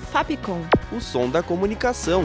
Fapcom. O som da comunicação.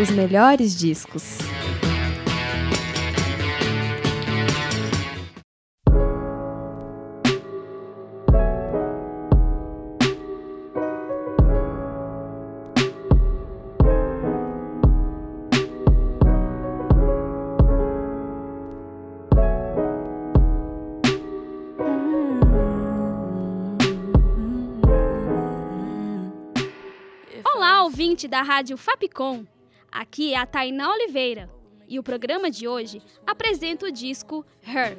Os melhores discos. Olá, ouvinte da Rádio Fapcom. Aqui é a Tainá Oliveira e o programa de hoje apresenta o disco Her.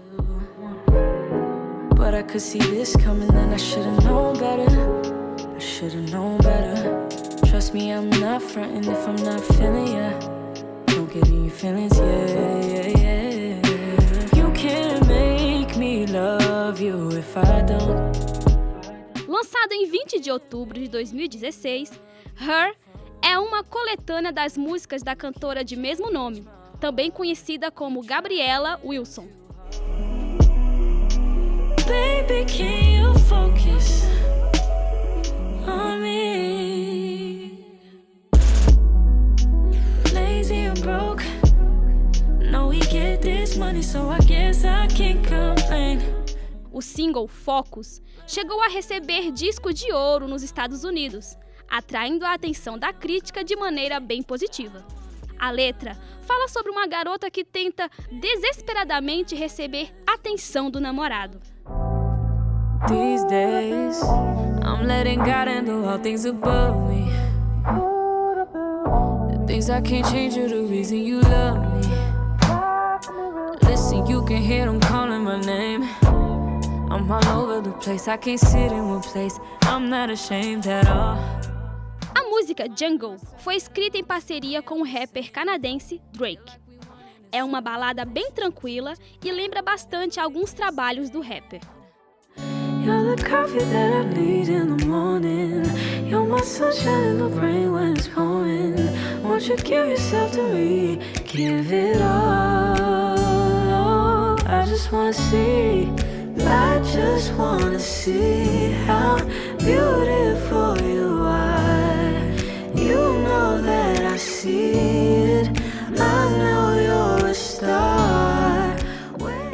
But I could see this coming, then I should've known better. I should've known better. Trust me, I'm not fronting if I'm not feeling ya. Don't get in your feelings, yeah, yeah, yeah. You can't make me love you if I don't. Lançado em 20 de outubro de 2016, Her é uma coletânea das músicas da cantora de mesmo nome, também conhecida como Gabriela Wilson. Baby. O single Focus chegou a receber disco de ouro nos Estados Unidos, atraindo a atenção da crítica de maneira bem positiva. A letra fala sobre uma garota que tenta desesperadamente receber atenção do namorado. These days, I'm letting God handle all things above me. Things I can't change are the reason you love me. Listen, you can hear them calling my name. I'm all over the place, I can't sit in one place. I'm not ashamed at all. Música Jungle foi escrita em parceria com o rapper canadense Drake. É uma balada bem tranquila e lembra bastante alguns trabalhos do rapper.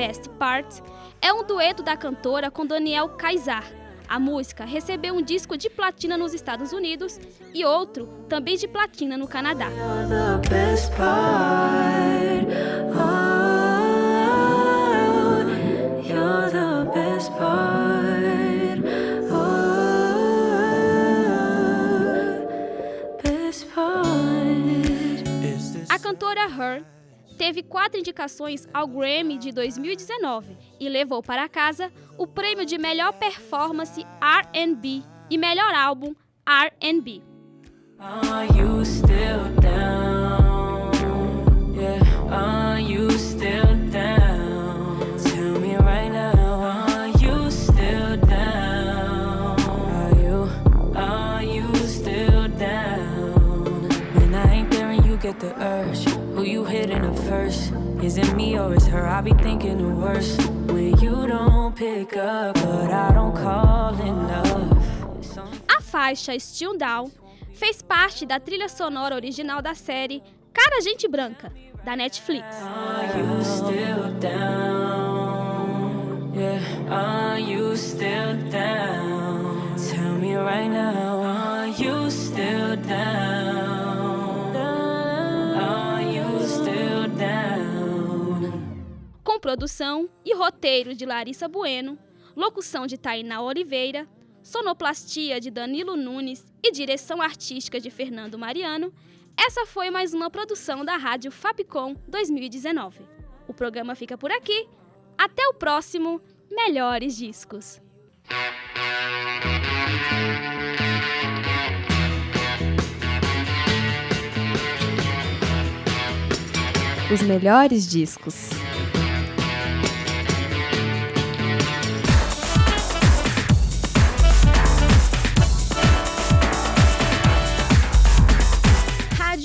Best Part é um dueto da cantora com Daniel Kaysar. A música recebeu um disco de platina nos Estados Unidos e outro também de platina no Canadá. Oh. A cantora Her teve quatro indicações ao Grammy de 2019 e levou para casa o prêmio de melhor performance R&B e melhor álbum R&B. Get the urge, who you hitting up first? Is it me or is her? I be thinking the worst. When you don't pick up, but I don't call enough. A faixa Still Down fez parte da trilha sonora original da série Cara Gente Branca, da Netflix. Are you still down? Yeah, are you still down? Com produção e roteiro de Larissa Bueno, locução de Tainá Oliveira, sonoplastia de Danilo Nunes e direção artística de Fernando Mariano, essa foi mais uma produção da Rádio Fapcom 2019. O programa fica por aqui. Até o próximo Melhores Discos. Os melhores discos.